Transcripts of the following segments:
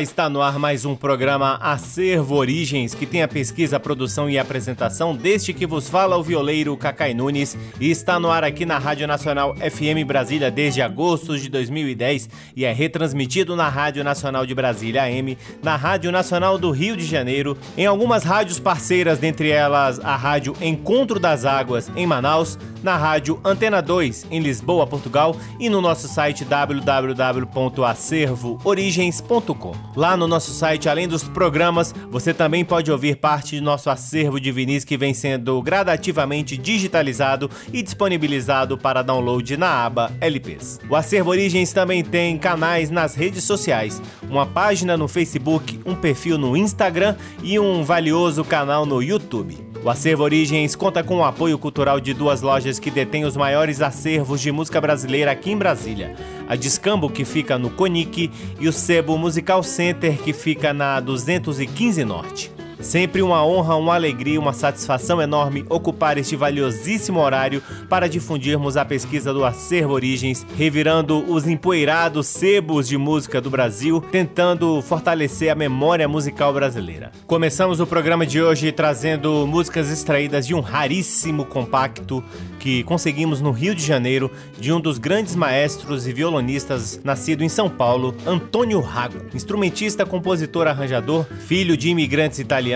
Está no ar mais um programa Acervo Origens, que tem a pesquisa, a produção e a apresentação deste que vos fala o violeiro Cacai Nunes e está no ar aqui na Rádio Nacional FM Brasília desde agosto de 2010 e é retransmitido na Rádio Nacional de Brasília AM, na Rádio Nacional do Rio de Janeiro, em algumas rádios parceiras, dentre elas a Rádio Encontro das Águas em Manaus, na Rádio Antena 2 em Lisboa, Portugal e no nosso site www.acervoorigens.com. Lá no nosso site, além dos programas, você também pode ouvir parte de nosso acervo de vinis que vem sendo gradativamente digitalizado e disponibilizado para download na aba LPs. O Acervo Origens também tem canais nas redes sociais, uma página no Facebook, um perfil no Instagram e um valioso canal no YouTube. O Acervo Origens conta com o apoio cultural de duas lojas que detêm os maiores acervos de música brasileira aqui em Brasília. A Discambo, que fica no Conic, e o Sebo Musical Center, que fica na 215 Norte. Sempre uma honra, uma alegria, uma satisfação enorme ocupar este valiosíssimo horário para difundirmos a pesquisa do Acervo Origens, revirando os empoeirados sebos de música do Brasil, tentando fortalecer a memória musical brasileira. Começamos o programa de hoje trazendo músicas extraídas de um raríssimo compacto que conseguimos no Rio de Janeiro de um dos grandes maestros e violonistas nascido em São Paulo, Antônio Rago. Instrumentista, compositor, arranjador, filho de imigrantes italianos,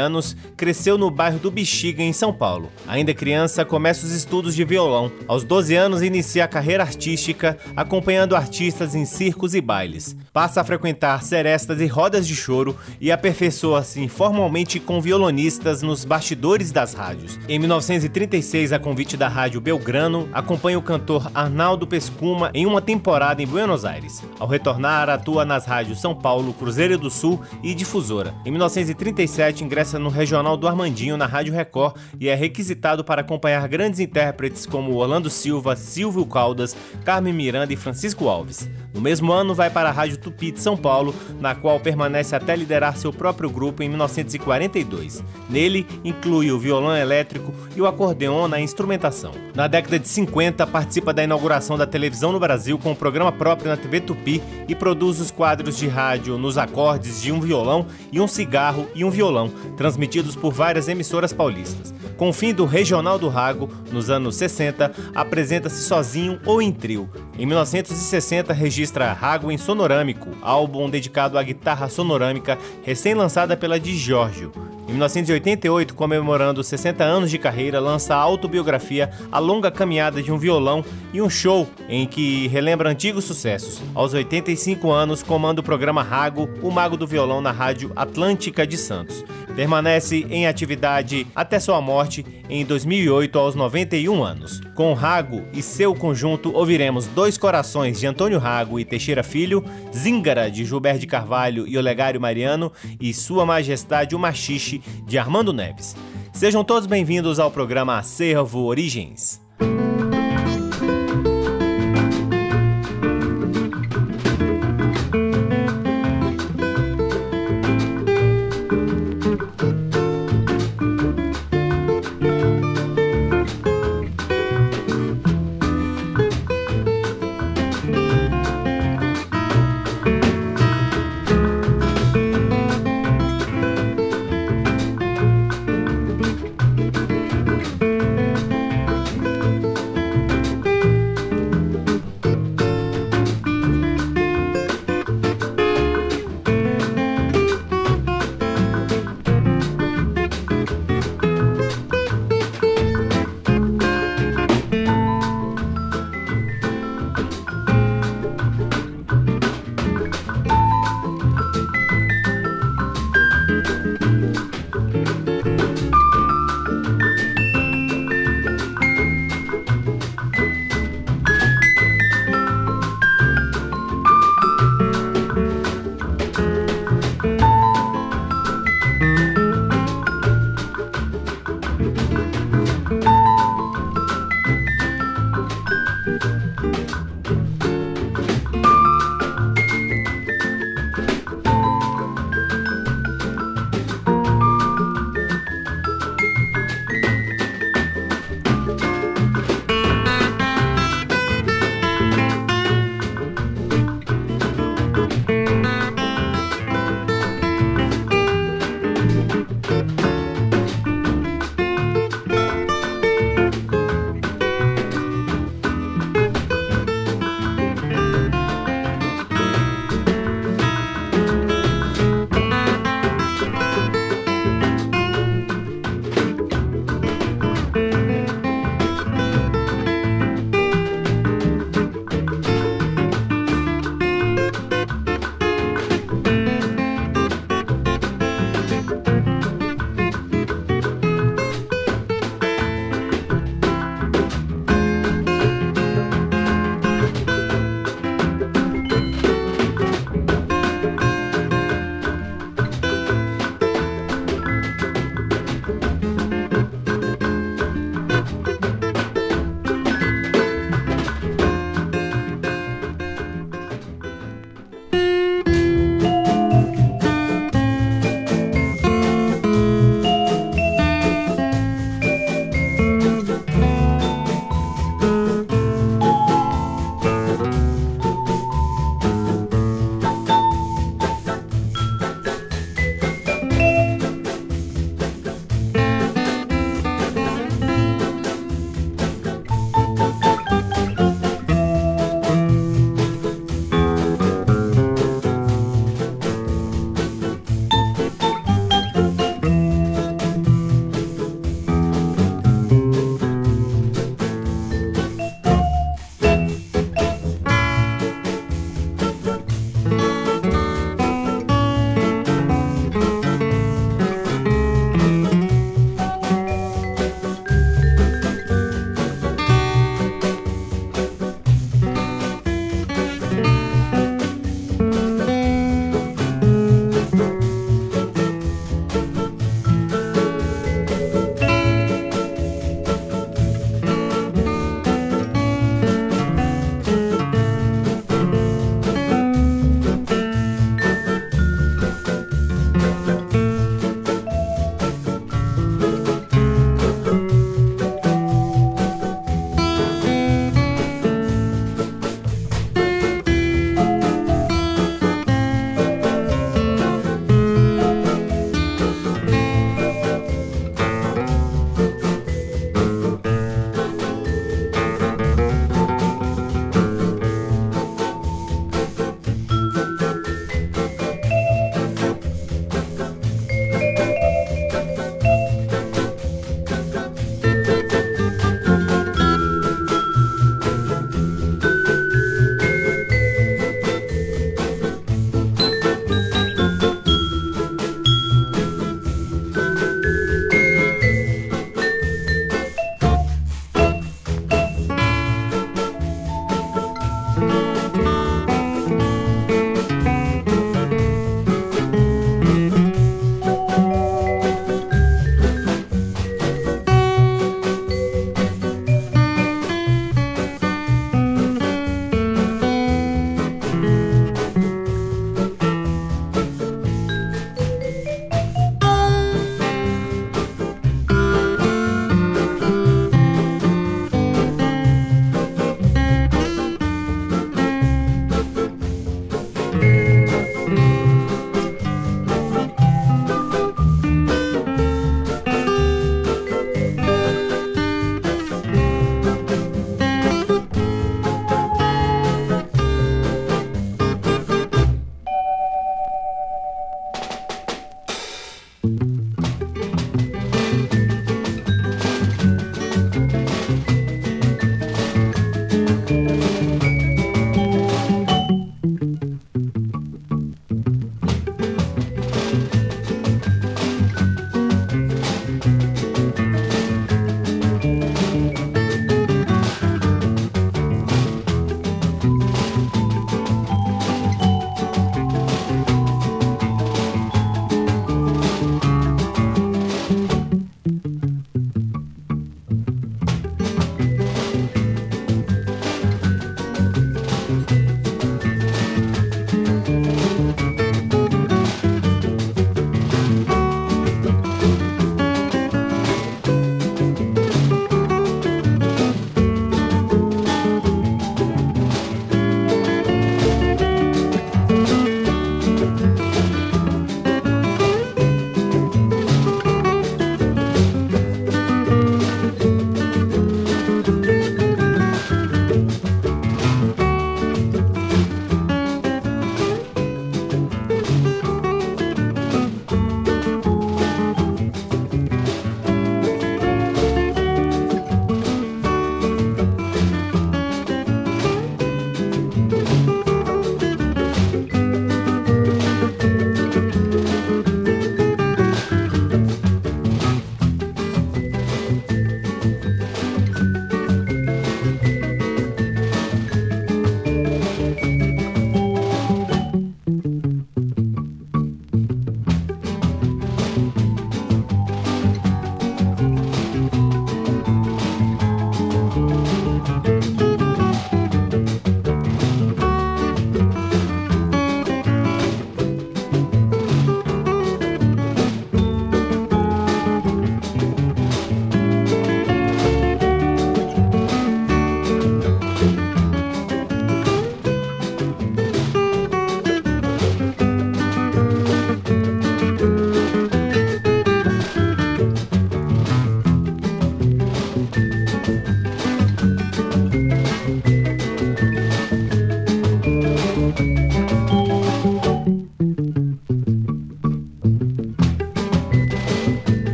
cresceu no bairro do Bexiga, em São Paulo. Ainda criança, começa os estudos de violão. Aos 12 anos, inicia a carreira artística, acompanhando artistas em circos e bailes. Passa a frequentar serestas e rodas de choro e aperfeiçoa-se informalmente com violonistas nos bastidores das rádios. Em 1936, a convite da rádio Belgrano acompanha o cantor Arnaldo Pescuma em uma temporada em Buenos Aires. Ao retornar, atua nas rádios São Paulo, Cruzeiro do Sul e Difusora. Em 1937, ingressa no Regional do Armandinho na Rádio Record e é requisitado para acompanhar grandes intérpretes como Orlando Silva, Silvio Caldas, Carmen Miranda e Francisco Alves. No mesmo ano, vai para a Rádio Tupi de São Paulo, na qual permanece até liderar seu próprio grupo em 1942. Nele, inclui o violão elétrico e o acordeon na instrumentação. Na década de 50, participa da inauguração da televisão no Brasil com um programa próprio na TV Tupi e produz os quadros de rádio nos acordes de um violão e um cigarro e um violão, transmitidos por várias emissoras paulistas. Com o fim do Regional do Rago, nos anos 60, apresenta-se sozinho ou em trio. Em 1960, registra Rago em Sonorâmico, álbum dedicado à guitarra sonorâmica recém-lançada pela Di Giorgio. Em 1988, comemorando 60 anos de carreira, lança a autobiografia A Longa Caminhada de um Violão e um show em que relembra antigos sucessos. Aos 85 anos, comanda o programa Rago, o Mago do Violão na Rádio Atlântica de Santos. Permanece em atividade até sua morte em 2008 aos 91 anos. Com Rago e seu conjunto ouviremos Dois Corações de Antônio Rago e Teixeira Filho, Zíngara de Gilberto de Carvalho e Olegário Mariano e Sua Majestade o Machixe de Armando Neves. Sejam todos bem-vindos ao programa Acervo Origens.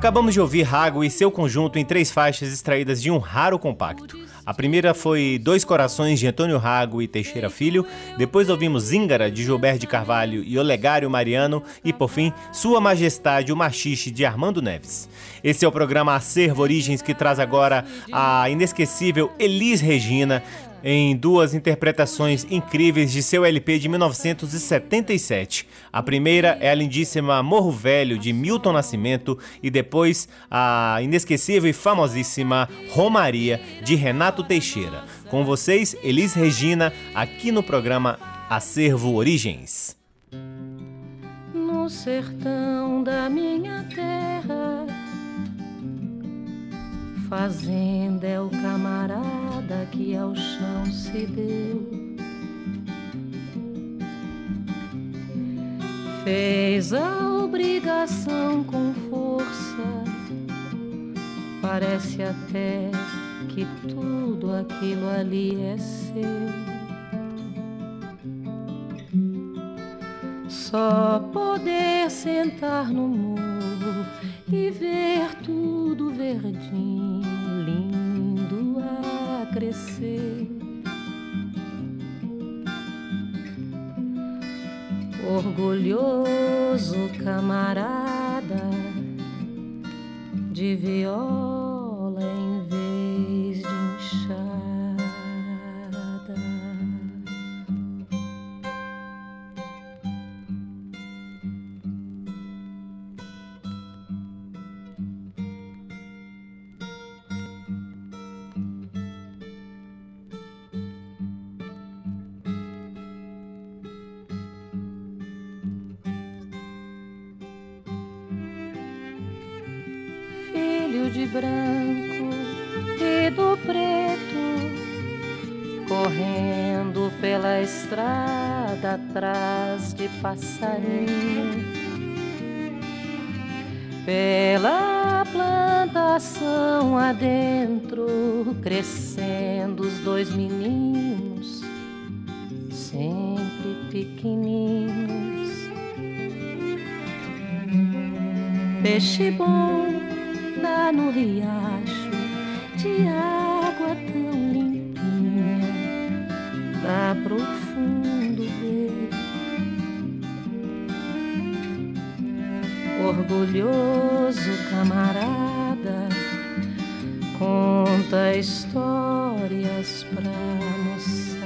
Acabamos de ouvir Rago e seu conjunto em três faixas extraídas de um raro compacto. A primeira foi Dois Corações de Antônio Rago e Teixeira Filho, depois ouvimos Zíngara de Gilberto de Carvalho e Olegário Mariano e por fim Sua Majestade o Machixe de Armando Neves. Esse é o programa Acervo Origens que traz agora a inesquecível Elis Regina em duas interpretações incríveis de seu LP de 1977. A primeira é a lindíssima Morro Velho de Milton Nascimento e depois a inesquecível e famosíssima Romaria de Renato Teixeira. Com vocês, Elis Regina, aqui no programa Acervo Origens. No sertão da minha terra Fazenda é o camarada que ao chão se deu. Fez a obrigação com força, parece até que tudo aquilo ali é seu. Só poder sentar no muro e ver tudo verdinho, lindo a crescer. Orgulhoso camarada de viola branco e do preto, correndo pela estrada atrás de passarinho, pela plantação adentro, crescendo os dois meninos, sempre pequeninos. Peixe bom lá no riacho de água tão limpinha, dá profundo ver. Orgulhoso camarada, conta histórias pra moçar.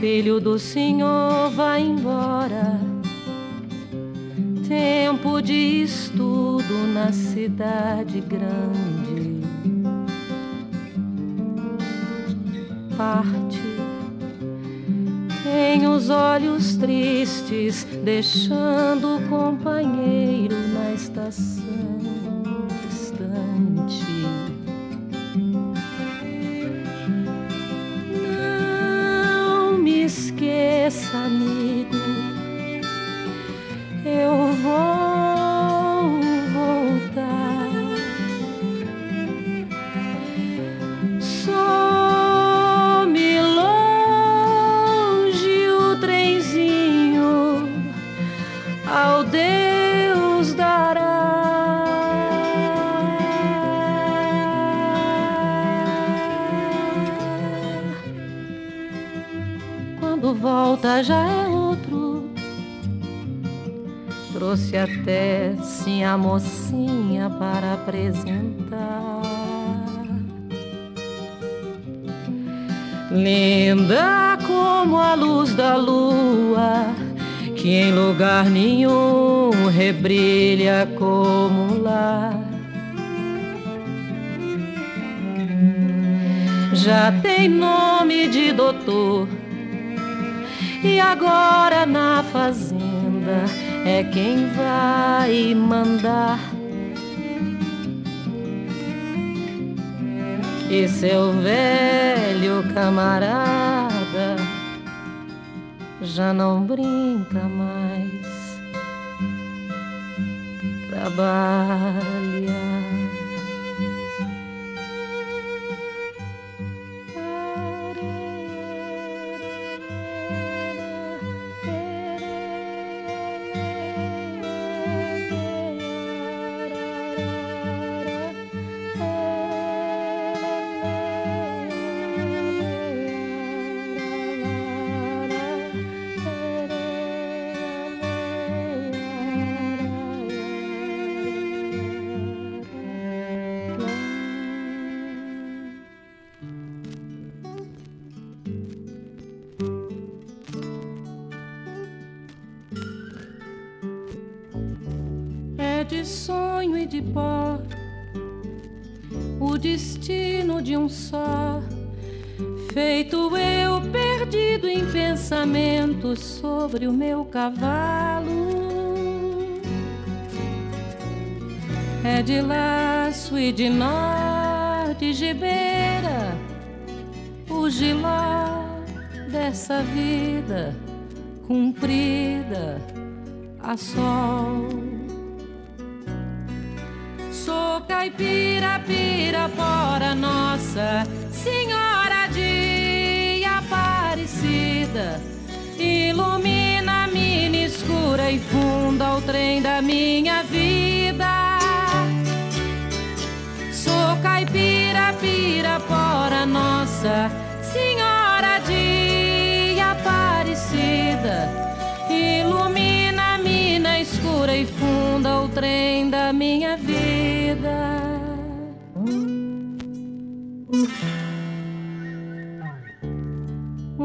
Filho do Senhor, vai embora tempo de estudo na cidade grande. Parte, tem os olhos tristes, deixando o companheiro na estação volta já é trouxe até sim a mocinha para apresentar. Linda como a luz da lua, que em lugar nenhum rebrilha como lá. Já tem nome de doutor, e agora na fazenda é quem vai mandar. E seu velho camarada já não brinca mais, trabalha. Pensamentos sobre o meu cavalo. É de laço e de nó, de gibeira, o giló dessa vida cumprida a sol. Sou caipira, pirapora, nossa Senhora de Aparecida. Ilumina a mina escura e funda o trem da minha vida. Sou caipira, pirapora, nossa Senhora de Aparecida ilumina a mina escura e funda o trem da minha vida.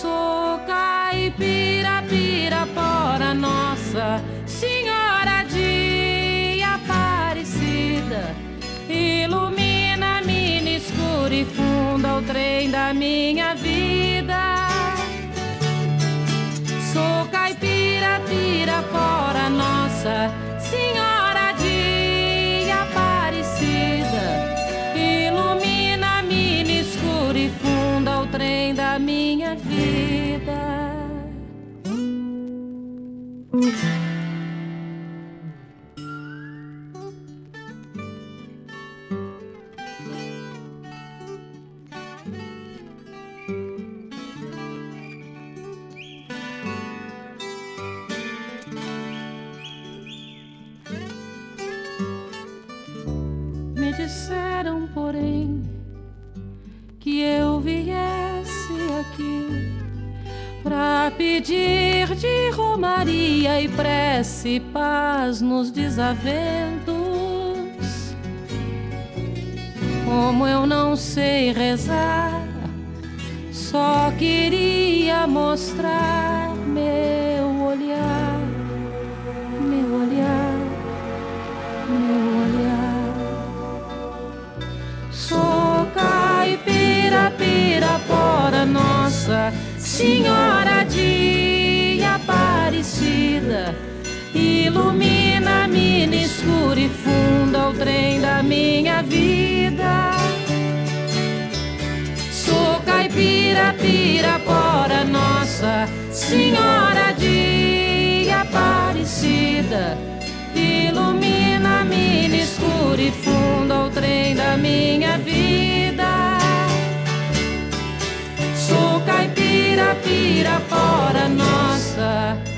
Sou caipira, pirapora, nossa Senhora de Aparecida. Ilumina mina escura e funda o trem da minha vida. Prece paz nos desaventos. Como eu não sei rezar, só queria mostrar meu olhar, meu olhar, meu olhar. Sou caipira, pirapora, nossa Senhora de Aparecida, ilumina a mina escura e funda o trem da minha vida. Sou caipira, pirapora, nossa Senhora de Aparecida, ilumina a mina escura e funda o trem da minha vida. Sou caipira, pirapora, nossa Senhora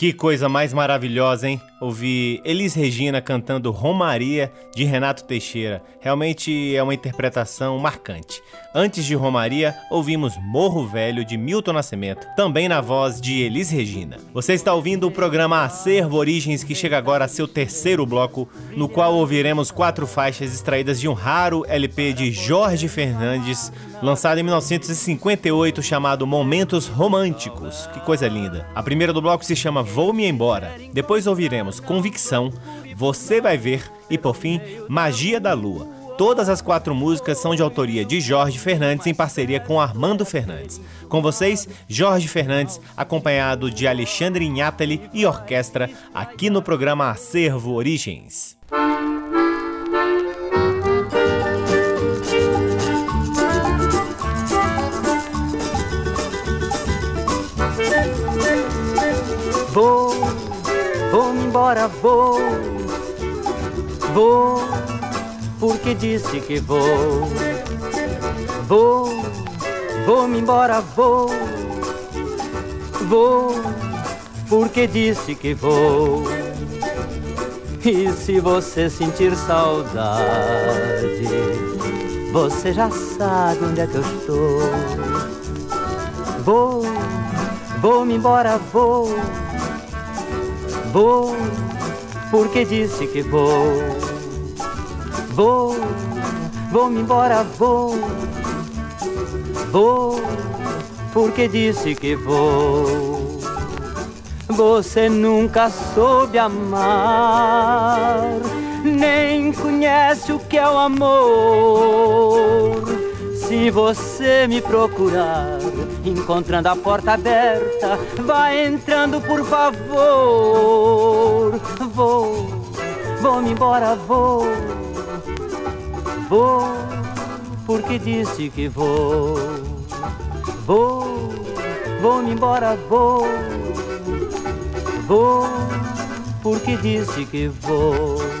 Que coisa mais maravilhosa, hein? Ouvir Elis Regina cantando Romaria de Renato Teixeira. Realmente é uma interpretação marcante. Antes de Romaria, ouvimos Morro Velho de Milton Nascimento, também na voz de Elis Regina. Você está ouvindo o programa Acervo Origens, que chega agora a seu terceiro bloco, no qual ouviremos quatro faixas extraídas de um raro LP de Jorge Fernandes, lançado em 1958, chamado Momentos Românticos. Que coisa linda. A primeira do bloco se chama Vou-me Embora. Depois ouviremos Convicção, Você Vai Ver e, por fim, Magia da Lua. Todas as quatro músicas são de autoria de Jorge Fernandes em parceria com Armando Fernandes. Com vocês, Jorge Fernandes, acompanhado de Alexandre Inhatali e orquestra, aqui no programa Acervo Origens. Vou embora, vou, vou porque disse que vou. Vou, vou-me embora, vou, vou, porque disse que vou. E se você sentir saudade, você já sabe onde é que eu estou. Vou, vou-me embora, vou, vou, porque disse que vou. Vou, vou-me embora, vou, vou, porque disse que vou. Você nunca soube amar, nem conhece o que é o amor. Se você me procurar, encontrando a porta aberta, vai entrando, por favor. Vou, vou-me embora, vou, vou, porque disse que vou. Vou, vou-me embora, vou vou, porque disse que vou.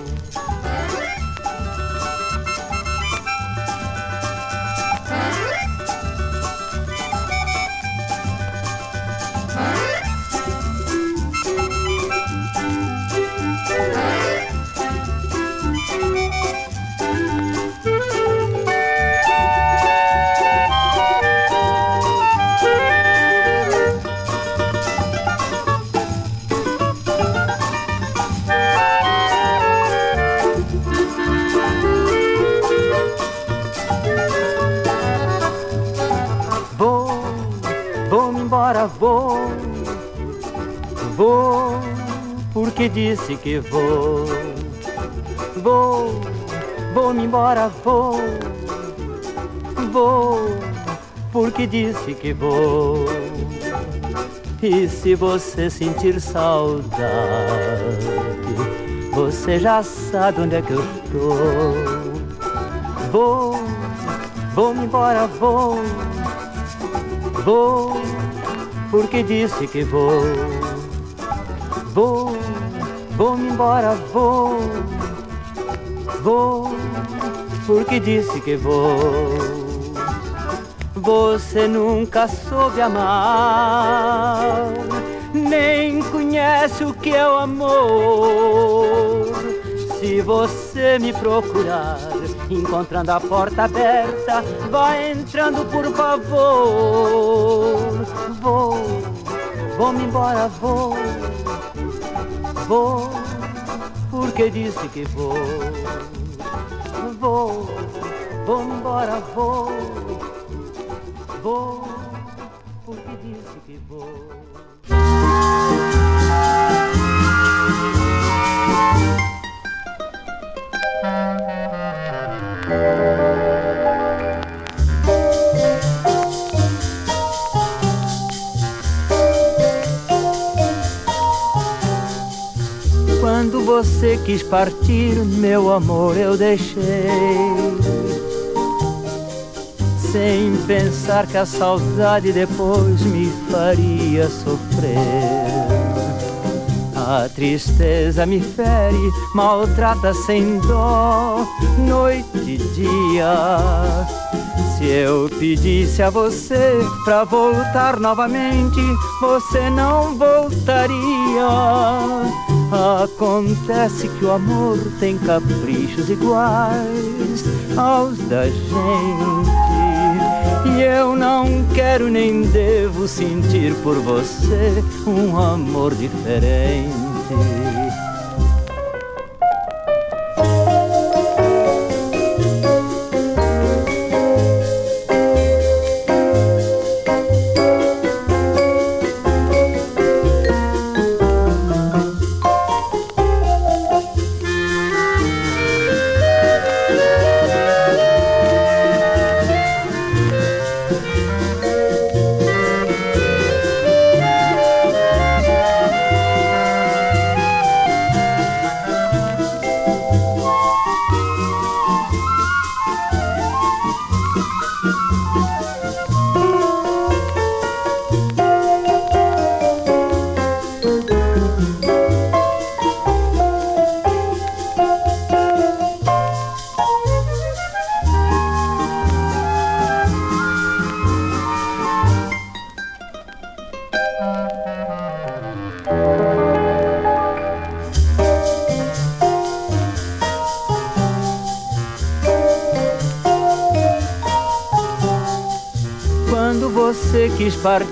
Que disse que vou. Vou, vou-me embora, vou. Vou, porque disse que vou. E se você sentir saudade, você já sabe onde é que eu estou. Vou, vou-me embora, vou. Vou, porque disse que vou. Vou Vou-me embora, vou, vou, porque disse que vou. Você nunca soube amar, nem conhece o que é o amor. Se você me procurar, encontrando a porta aberta, vai entrando, por favor. Vou, vou-me embora, vou vou, porque disse que vou. Vou, vou embora, vou, vou, porque disse que vou. Você quis partir, meu amor, eu deixei. Sem pensar que a saudade depois me faria sofrer. A tristeza me fere, maltrata sem dó, noite e dia. Se eu pedisse a você pra voltar novamente, você não voltaria. Acontece que o amor tem caprichos iguais aos da gente. E eu não quero nem devo sentir por você um amor diferente.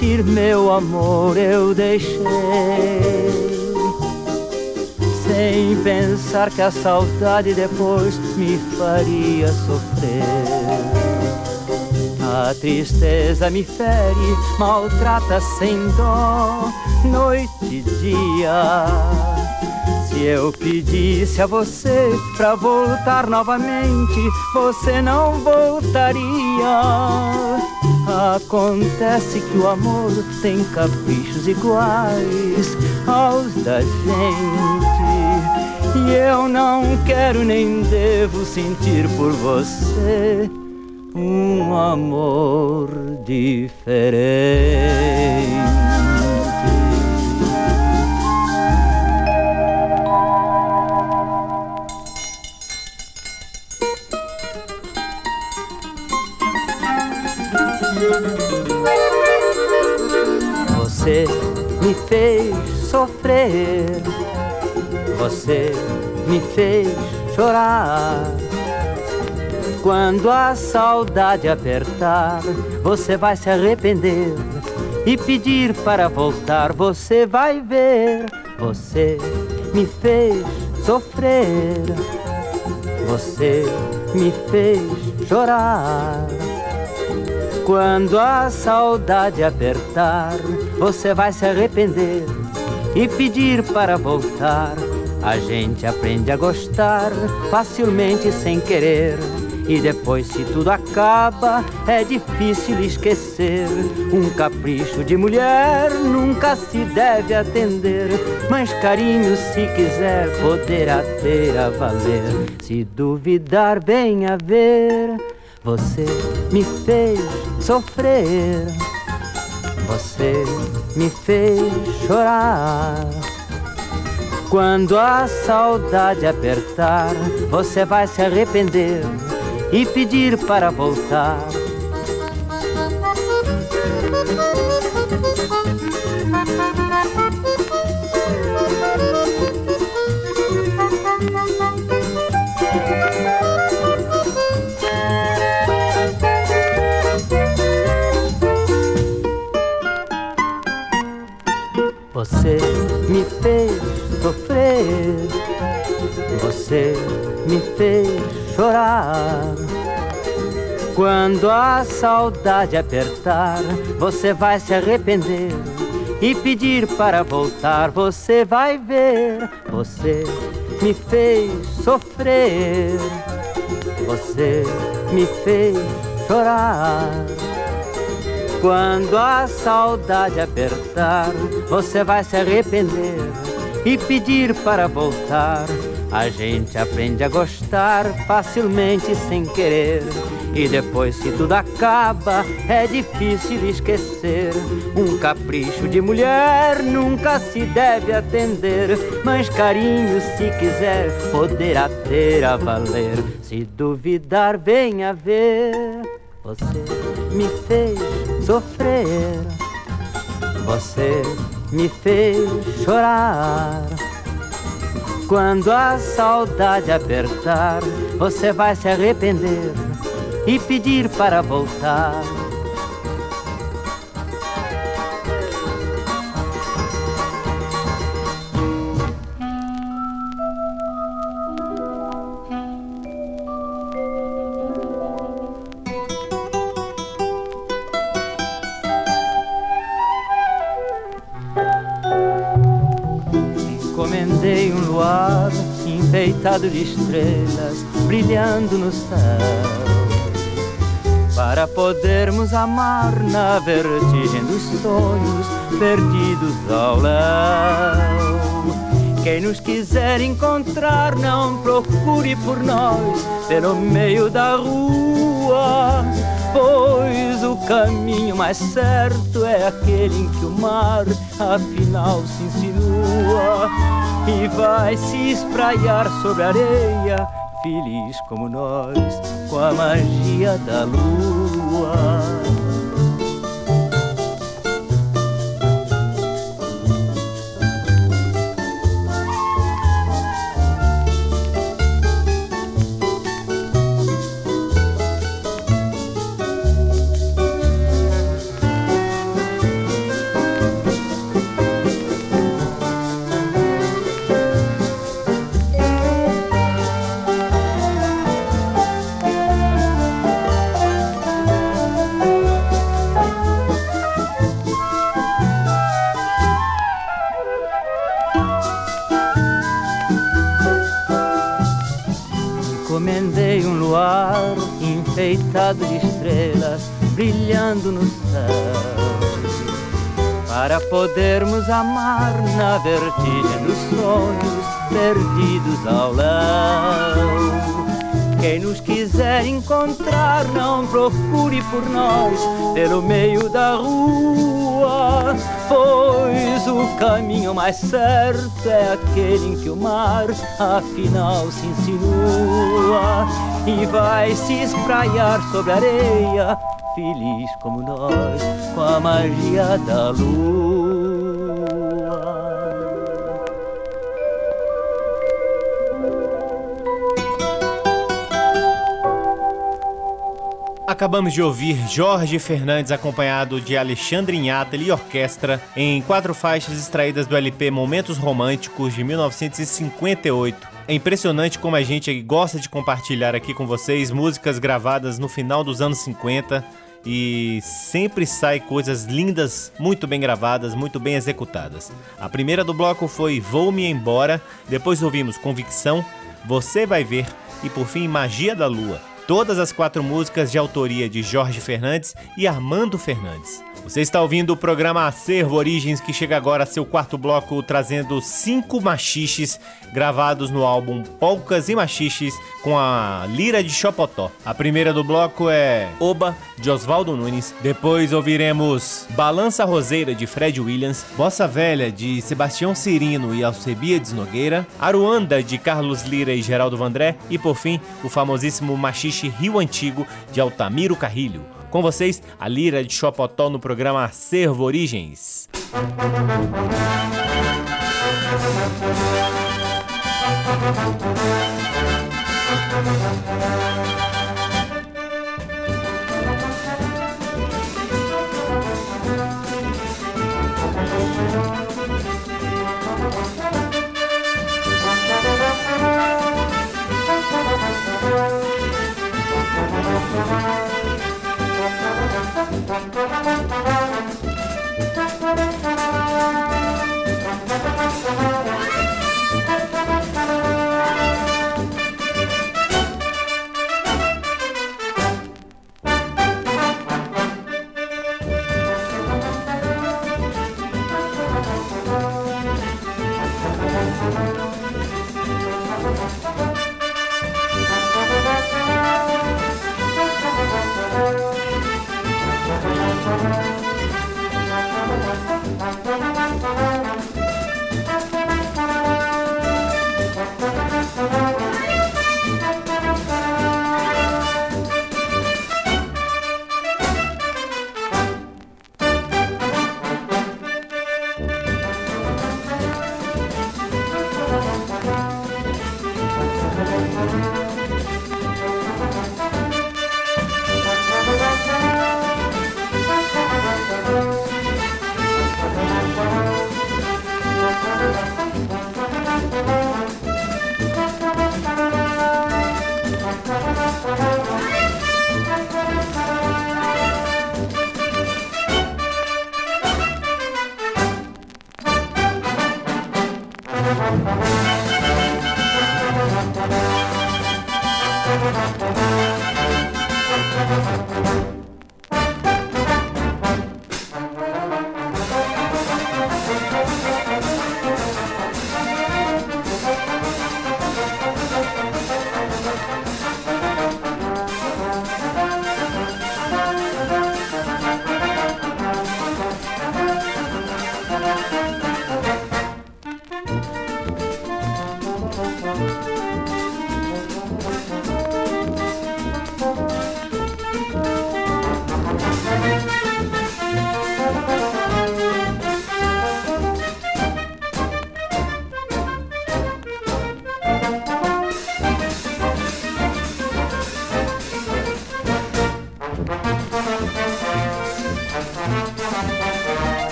Partir, meu amor, eu deixei. Sem pensar que a saudade depois me faria sofrer. A tristeza me fere, maltrata sem dó, noite e dia se eu pedisse a você pra voltar novamente, você não voltaria. Acontece que o amor tem caprichos iguais aos da gente. E eu não quero nem devo sentir por você um amor diferente. Fez sofrer, você me fez chorar. Quando a saudade apertar, você vai se arrepender e pedir para voltar. Você vai ver, você me fez sofrer, você me fez chorar. Quando a saudade apertar, você vai se arrepender e pedir para voltar. A gente aprende a gostar facilmente sem querer. E depois, se tudo acaba, é difícil esquecer. Um capricho de mulher nunca se deve atender. Mas carinho, se quiser, poderá ter a valer. Se duvidar, venha ver. Você me fez sofrer, você me fez chorar. Quando a saudade apertar, você vai se arrepender e pedir para voltar. Você me fez sofrer, você me fez chorar. Quando a saudade apertar, você vai se arrepender e pedir para voltar. Você vai ver, você me fez sofrer, você me fez chorar. Quando a saudade apertar, você vai se arrepender e pedir para voltar. A gente aprende a gostar facilmente sem querer. E depois, se tudo acaba, é difícil esquecer. Um capricho de mulher nunca se deve atender. Mas carinho, se quiser, poderá ter a valer. Se duvidar, venha ver. Você me fez sofrer, você me fez chorar. Quando a saudade apertar, você vai se arrepender e pedir para voltar. De estrelas brilhando no céu para podermos amar na vertigem dos sonhos perdidos ao léu. Quem nos quiser encontrar, não procure por nós pelo meio da rua, pois o caminho mais certo é aquele em que o mar afinal se insinua e vai se espraiar sobre a areia feliz como nós, com a magia da lua. De estrelas brilhando no céu. Para podermos amar na vertigem dos sonhos perdidos ao léu. Quem nos quiser encontrar, não procure por nós pelo meio da rua, pois o caminho mais certo é aquele em que o mar afinal se insinua e vai se espraiar sobre a areia, feliz como nós, com a magia da lua. Acabamos de ouvir Jorge Fernandes acompanhado de Alexandre Inhatali e orquestra em quatro faixas extraídas do LP Momentos Românticos de 1958. É impressionante como a gente gosta de compartilhar aqui com vocês músicas gravadas no final dos anos 50 e sempre sai coisas lindas, muito bem gravadas, muito bem executadas. A primeira do bloco foi Vou Me Embora, depois ouvimos Convicção, Você Vai Ver e por fim Magia da Lua. Todas as quatro músicas de autoria de Jorge Fernandes e Armando Fernandes. Você está ouvindo o programa Acervo Origens, que chega agora a seu quarto bloco, trazendo cinco machiches gravados no álbum Polcas e Machiches com a Lira de Chopotó. A primeira do bloco é Oba, de Oswaldo Nunes. Depois ouviremos Balança Roseira, de Fred Williams. Bossa Velha, de Sebastião Cirino e Alcebiades Nogueira. Aruanda, de Carlos Lira e Geraldo Vandré. E por fim, o famosíssimo machixe Rio Antigo, de Altamiro Carrilho. Com vocês, a Lira de Chopotó no programa Servo Origens. Música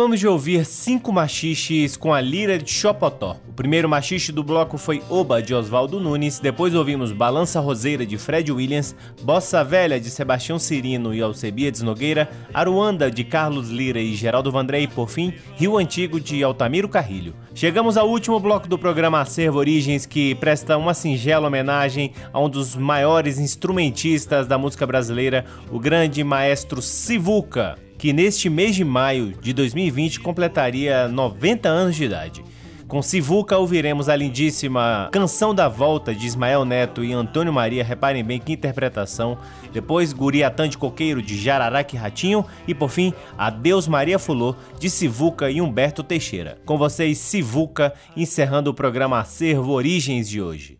Acabamos de ouvir cinco machiches com a lira de Chopotó. O primeiro machixe do bloco foi Oba, de Oswaldo Nunes, depois ouvimos Balança Roseira, de Fred Williams, Bossa Velha, de Sebastião Cirino e Alcebiades Nogueira, Aruanda, de Carlos Lira e Geraldo Vandré e, por fim, Rio Antigo, de Altamiro Carrilho. Chegamos ao último bloco do programa Acervo Origens, que presta uma singela homenagem a um dos maiores instrumentistas da música brasileira, o grande maestro Sivuca que neste mês de maio de 2020 completaria 90 anos de idade. Com Sivuca ouviremos a lindíssima Canção da Volta de Ismael Neto e Antônio Maria, reparem bem que interpretação. Depois Guriatã de Coqueiro de Jararaca e Ratinho e por fim Adeus Maria Fulô de Sivuca e Humberto Teixeira. Com vocês Sivuca encerrando o programa Acervo Origens de hoje.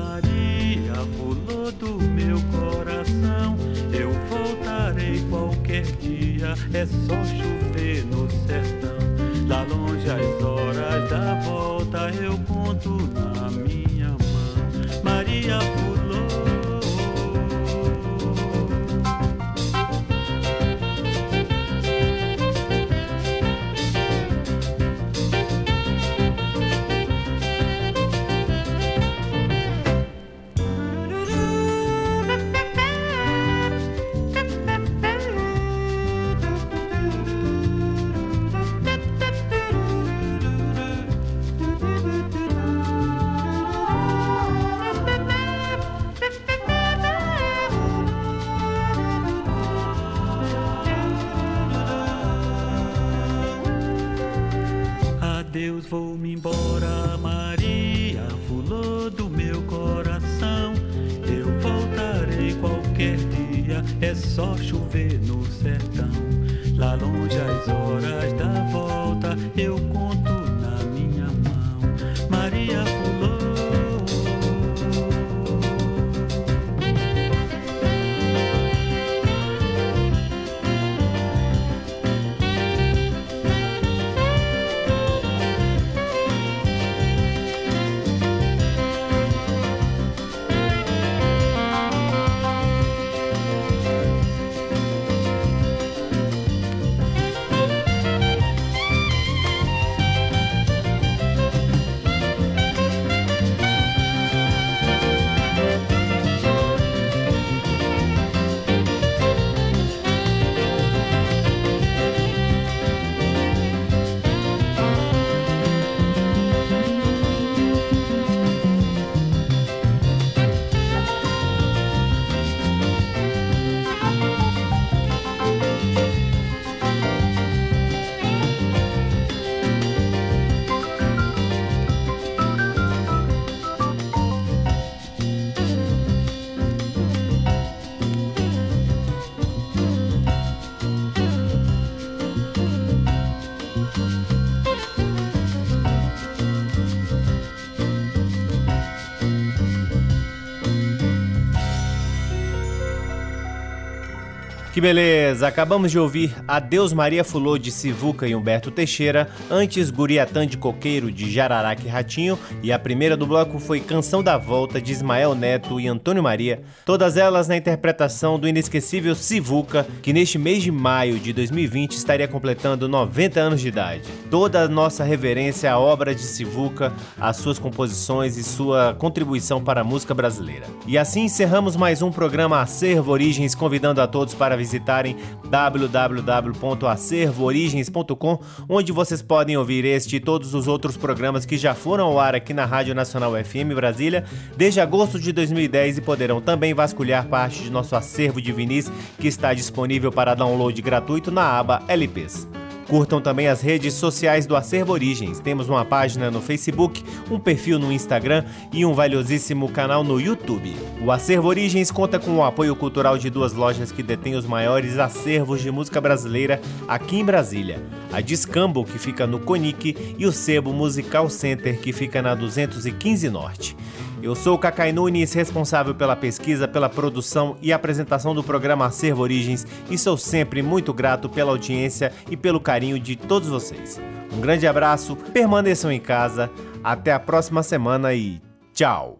Que beleza! Acabamos de ouvir Adeus Maria Fulô de Sivuca e Humberto Teixeira, antes Guriatã de Coqueiro de Jararaca e Ratinho, e a primeira do bloco foi Canção da Volta de Ismael Neto e Antônio Maria, todas elas na interpretação do inesquecível Sivuca, que neste mês de maio de 2020 estaria completando 90 anos de idade. Toda a nossa reverência à obra de Sivuca, às suas composições e sua contribuição para a música brasileira. E assim encerramos mais um programa Acervo Origens, convidando a todos para visitarem www.acervoorigens.com, onde vocês podem ouvir este e todos os outros programas que já foram ao ar aqui na Rádio Nacional FM Brasília desde agosto de 2010 e poderão também vasculhar parte de nosso acervo de vinis que está disponível para download gratuito na aba LPs. Curtam também as redes sociais do Acervo Origens. Temos uma página no Facebook, um perfil no Instagram e um valiosíssimo canal no YouTube. O Acervo Origens conta com o apoio cultural de duas lojas que detêm os maiores acervos de música brasileira aqui em Brasília: a Discambo, que fica no Conic, e o Sebo Musical Center, que fica na 215 Norte. Eu sou o Cacai Nunes, responsável pela pesquisa, pela produção e apresentação do programa Acervo Origens e sou sempre muito grato pela audiência e pelo carinho de todos vocês. Um grande abraço, permaneçam em casa, até a próxima semana e tchau!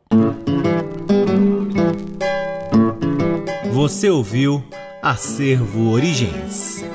Você ouviu Acervo Origens.